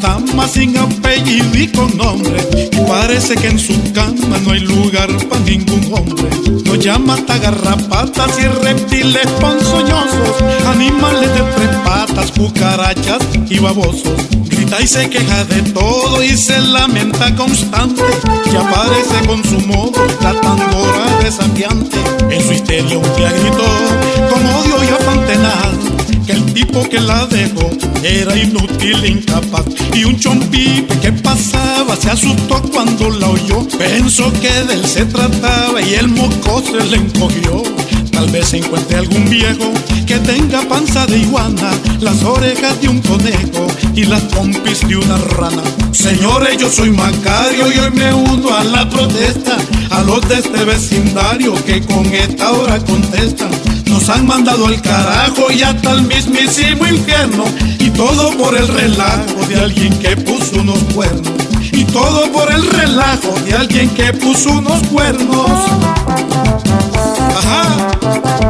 dama sin apellido y con nombre. Y parece que en su cama no hay lugar para ningún hombre. Nos llama hasta garrapatas y reptiles ponzoñosos. Animales de tres patas, cucarachas y babosos. Grita y se queja de todo y se lamenta constante. Y aparece con su modo la tambora desafiante. En su histeria un día gritó con odio y afán tenaz el tipo que la dejó era inútil, incapaz. Y un chompipe que pasaba se asustó cuando la oyó. Pensó que de él se trataba y el moco se le encogió. Tal vez encuentre algún viejo que tenga panza de iguana, las orejas de un conejo y las pompis de una rana. Señores, yo soy Macario y hoy me uno a la protesta, a los de este vecindario que con esta hora contestan. Nos han mandado al carajo y hasta el mismísimo infierno. Y todo por el relajo de alguien que puso unos cuernos. Y todo por el relajo de alguien que puso unos cuernos.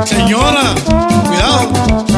Señora, cuidado.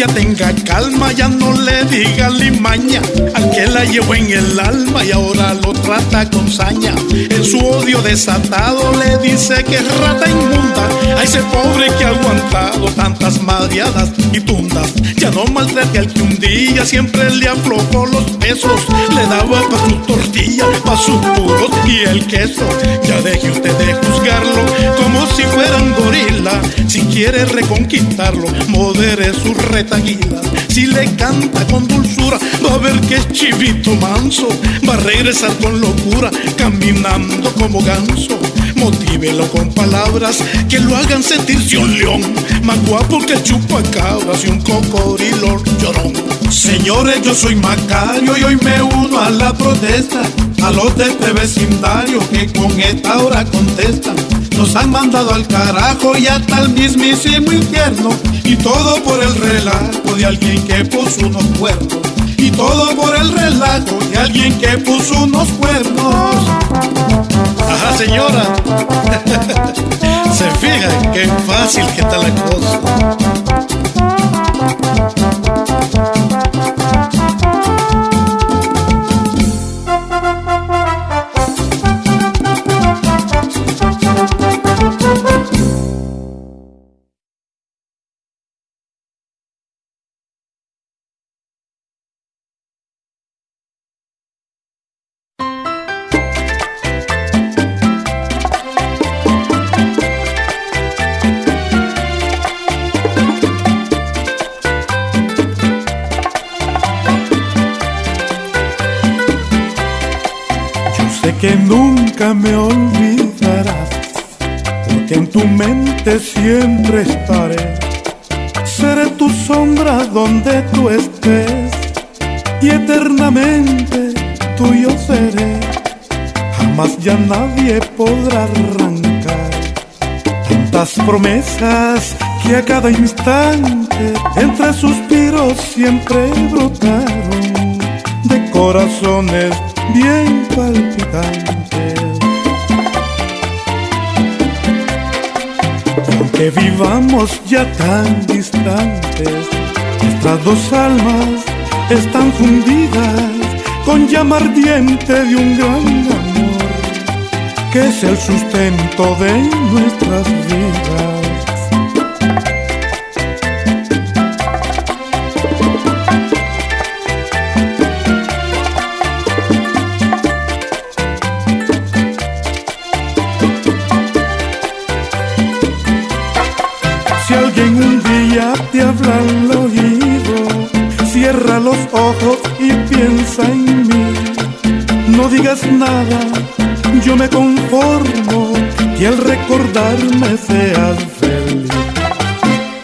Ya tenga calma, ya no le diga limaña al que la llevó en el alma y ahora lo trata con saña. En su odio desatado le dice que es rata inmunda a ese pobre que ha aguantado tantas madriadas y tundas. Ya no maltrate al que un día siempre le aflojó los pesos, le daba pa' su tortilla, pa' sus puros y el queso. Ya deje usted de juzgarlo quiere reconquistarlo, modere su retaguila. Si le canta con dulzura, va a ver que es chivito manso. Va a regresar con locura, caminando como ganso. Motívelo con palabras que lo hagan sentirse un león. Más guapo que chupacabras y un cocodrilo llorón. Señores, yo soy Macario y hoy me uno a la protesta. A los de este vecindario que con esta hora contestan. Nos han mandado al carajo y hasta el mismísimo infierno. Y todo por el relajo de alguien que puso unos cuernos. Y todo por el relajo de alguien que puso unos cuernos. Ajá, señora. Se fija qué fácil que está la cosa. Que nunca me olvidarás, porque en tu mente siempre estaré. Seré tu sombra donde tú estés, y eternamente tuyo seré. Jamás ya nadie podrá arrancar tantas promesas que a cada instante entre suspiros siempre brotaron de corazones bien palpitantes. Aunque vivamos ya tan distantes, nuestras dos almas están fundidas con llama ardiente de un gran amor, que es el sustento de nuestras vidas. Ojos y piensa en mí. No digas nada, yo me conformo que al recordarme seas feliz.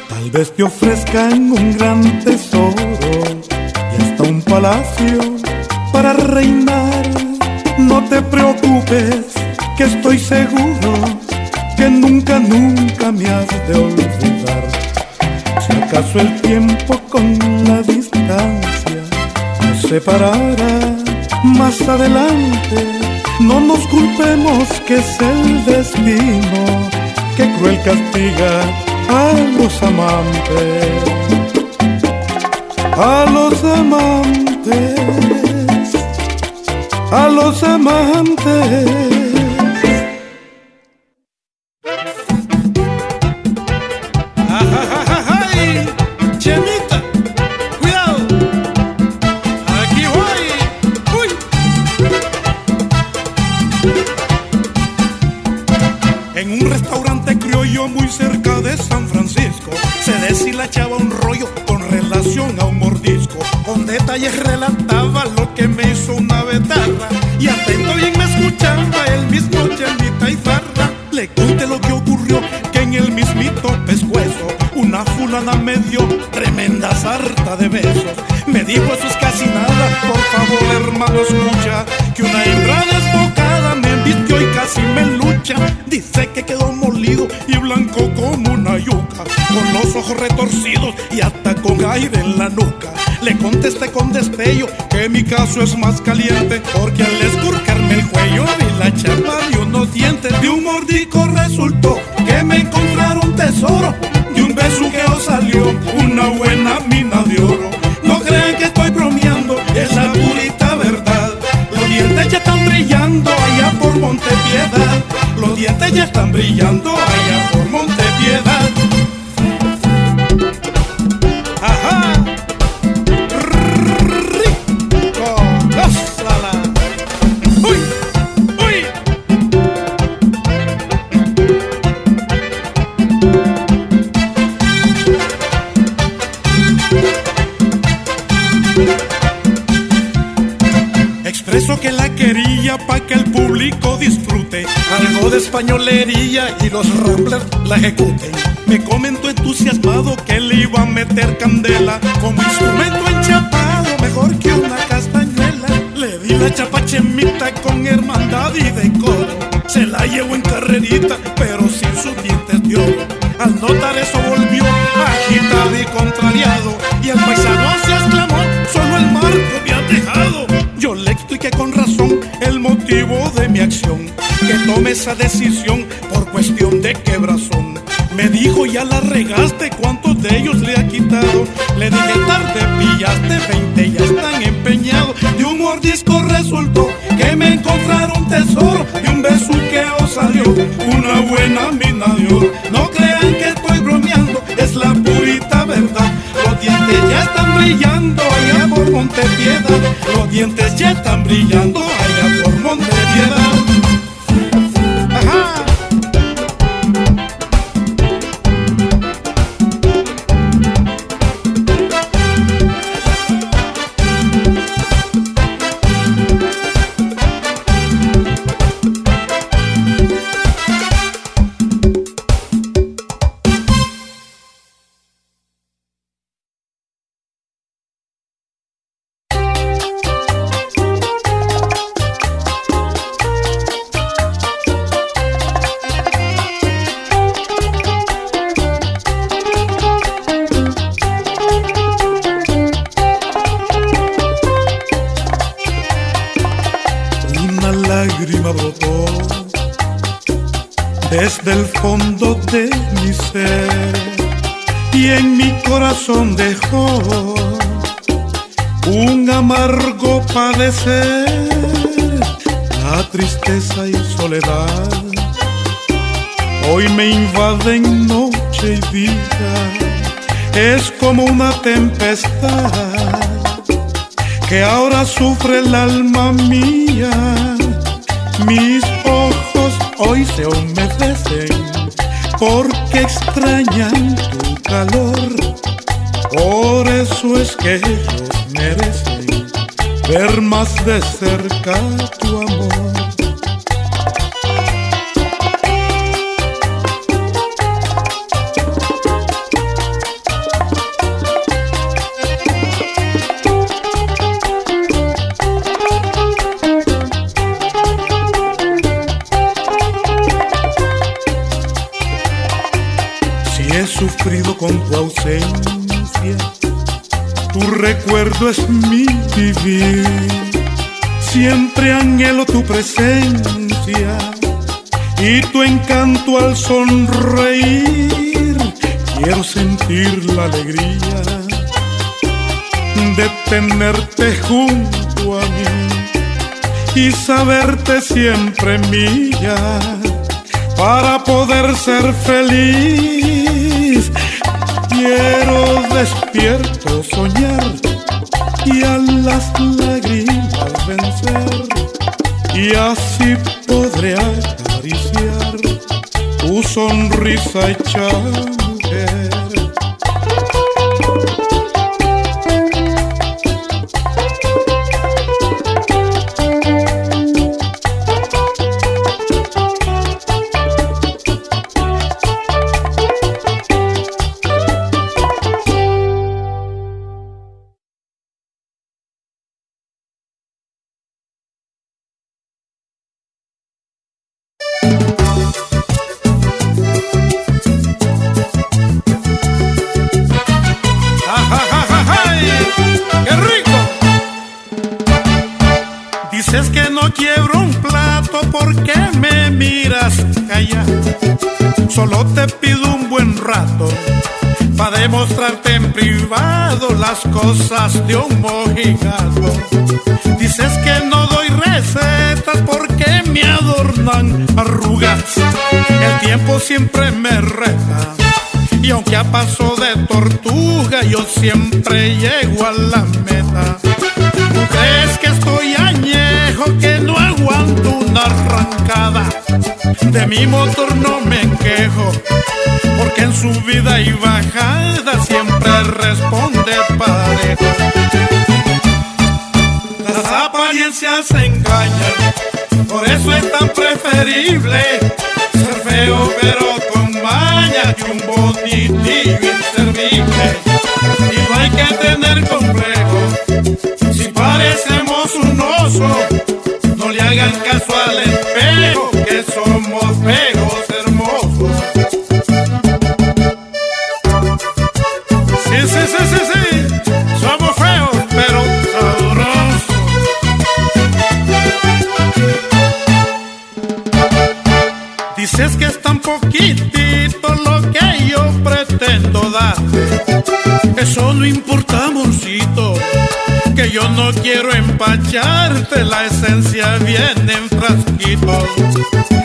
Tal vez te ofrezcan un gran tesoro y hasta un palacio para reinar. No te preocupes, que estoy seguro que nunca, nunca me has de olvidar. Si acaso el tiempo con la distancia separara más adelante, no nos culpemos que es el destino que cruel castiga a los amantes. A los amantes, a los amantes. detalles relataba lo que me hizo una betarra. Y atento bien me escuchaba el mismo chelita y farra. Le conté lo que ocurrió, que en el mismito pescuezo una fulana me dio tremenda sarta de besos. Me dijo eso es casi nada, por favor hermano escucha, que una hembra desbocada me embistió y casi me lucha. Dice que quedó molido y blanco como una yuca, con los ojos retorcidos y hasta con aire en la nuca caso es más caliente porque al escurcarme el cuello vi la chapa de unos dientes de un mordico. Resultó que me encontraron tesoro de un besuqueo salió una buena mina de oro. No crean que estoy bromeando es la purita verdad. Los dientes ya están brillando allá por Montepiedad. Los dientes ya están brillando allá por españolería y los ramblers la ejecuten. Me comentó entusiasmado que le iba a meter candela como instrumento enchapado, mejor que una castañuela. Le di la chapachemita con hermandad y decoro. Se la llevó en carrerita, pero sin sus dientes de. Al notar eso volvió agitado y contrariado. Y el paisano se exclamó, solo el marco me ha dejado. Yo le expliqué con que tome esa decisión por cuestión de quebrazón. Me dijo, ya la regaste, ¿cuántos de ellos le ha quitado? Le dije, tarde pillaste, 20 ya están empeñados. De un mordisco resultó que me encontraron tesoro, de un besuqueo salió una buena mina de oro. No crean que estoy bromeando, es la purita verdad. Los dientes ya están brillando allá por Montepiedad. Los dientes ya están brillando allá que ahora sufre el alma mía. Mis ojos hoy se humedecen porque extrañan tu calor. Por eso es que ellos merecen ver más de cerca tu amor. Con tu ausencia, tu recuerdo es mi vivir. Siempre anhelo tu presencia y tu encanto al sonreír. Quiero sentir la alegría de tenerte junto a mí y saberte siempre mía para poder ser feliz. I try Solo te pido un buen rato para demostrarte en privado las cosas de un mojigado. Dices que no doy recetas porque me adornan arrugas. El tiempo siempre me reta. Y aunque a paso de tortuga yo siempre llego a la meta. ¿Tú crees que estoy añejo arrancada? De mi motor no me quejo, porque en subida y bajada siempre responde parejo. Las apariencias engañan, por eso es tan preferible ser feo pero con maña que un bonitillo inservible. Y no hay que tener complejo, si parecemos un oso, caso al espejo, que somos feos hermosos. Sí, sí, sí, sí, sí, somos feos pero sabrosos. Dices que es tan poquitito lo que yo pretendo darte. Eso no importa, no quiero empacharte. La esencia viene en frasquitos.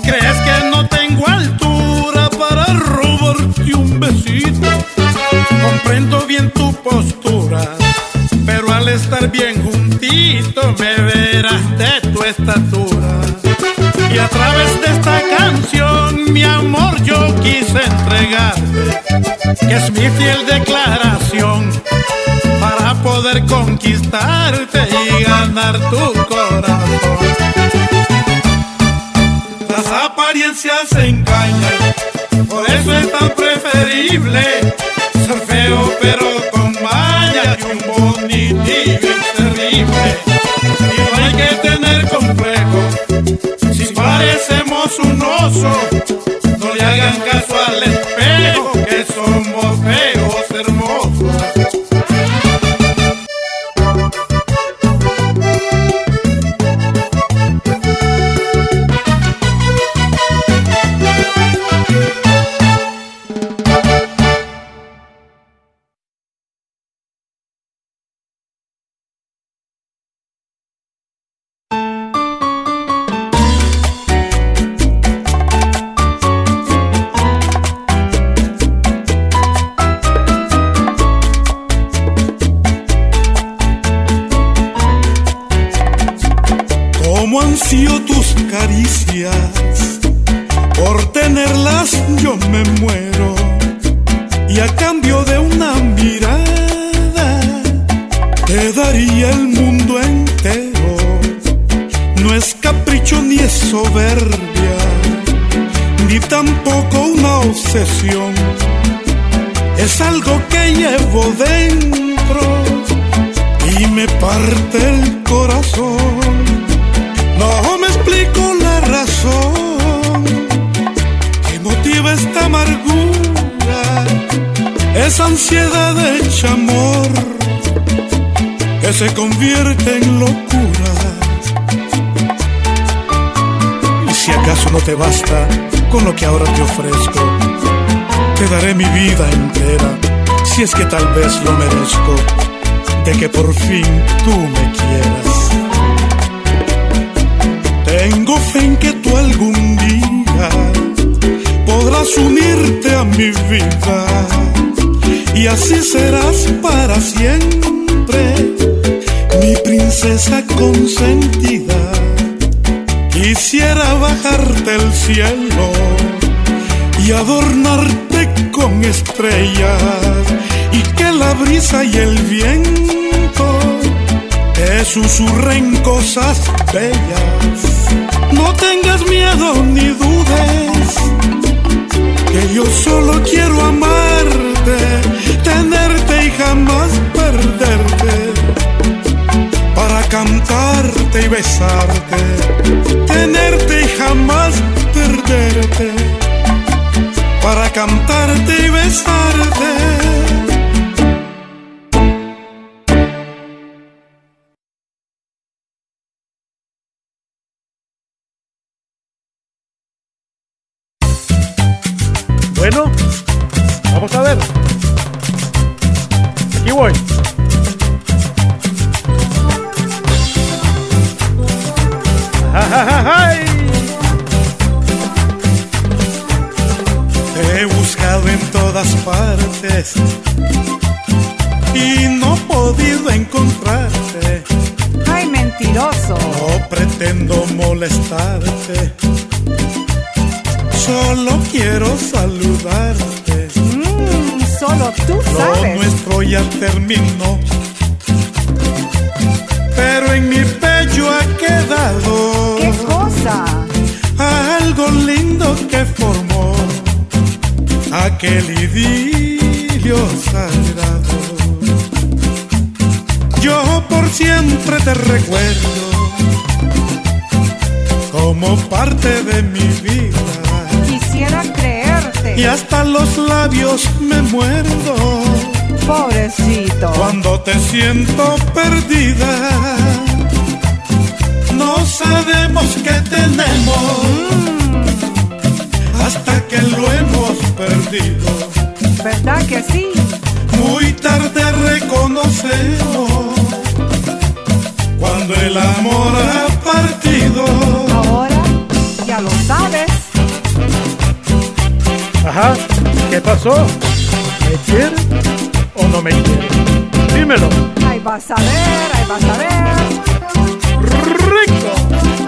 ¿Crees que no tengo altura para robarte un besito? Comprendo bien tu postura, pero al estar bien juntito me verás de tu estatura. Y a través de esta canción, mi amor, yo quise entregarte, que es mi fiel declaración, conquistarte y ganar tu corazón. Las apariencias engañan, por eso es tan preferible ser feo pero con maña y un bonitillo inservible. Y no hay que tener complejo, si parecemos un oso, no le hagan caso Es algo que llevo dentro y me parte el corazón. No me explico la razón que motiva esta amargura, esa ansiedad hecha amor que se convierte en locura. Y si acaso no te basta con lo que ahora te ofrezco, te daré mi vida entera, si es que tal vez lo merezco, de que por fin tú me quieras. Tengo fe en que tú algún día podrás unirte a mi vida y así serás para siempre mi princesa consentida. Quisiera bajarte el cielo adornarte con estrellas y que la brisa y el viento te susurren cosas bellas. No tengas miedo ni dudes que yo solo quiero amarte, tenerte y jamás perderte para cantarte y besarte, tenerte y jamás perderte, para cantarte y besarte. Bueno, vamos a ver. Aquí voy. Todas partes y no he podido encontrarte. Ay, mentiroso. No pretendo molestarte, solo quiero saludarte. Mm, solo tú Lo sabes. nuestro ya terminó, aquel idilio sagrado. Yo por siempre te recuerdo como parte de mi vida Quisiera creerte. y hasta los labios me muerdo Pobrecito. cuando te siento perdida. No sabemos qué tenemos hasta que lo hemos ¿Verdad que sí? Muy tarde reconocemos cuando el amor ha partido. Ahora ya lo sabes. Ajá, ¿qué pasó? ¿Me quiere o no me quiere? Dímelo. Ahí vas a ver, ahí vas a ver. ¡Rico!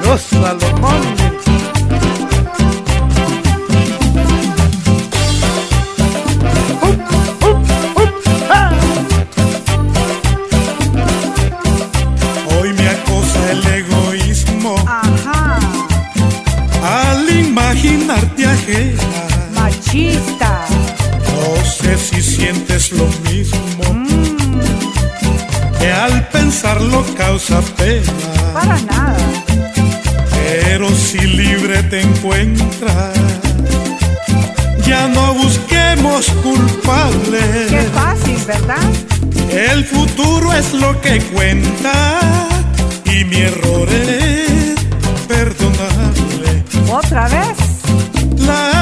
¡Gózalo, mami! Imaginarte ajena. Machista. No sé si sientes lo mismo que al pensarlo causa pena. Para nada. Pero si libre te encuentras, ya no busquemos culpables. Qué fácil, ¿verdad? El futuro es lo que cuenta y mi error es perdonable. Otra vez.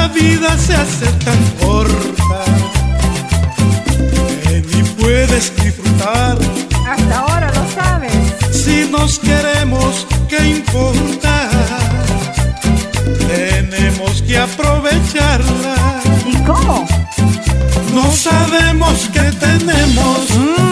La vida se hace tan corta que ni puedes disfrutar. Hasta ahora lo sabes. Si nos queremos, ¿qué importa? Tenemos que aprovecharla. ¿Y cómo? No sabemos qué tenemos hasta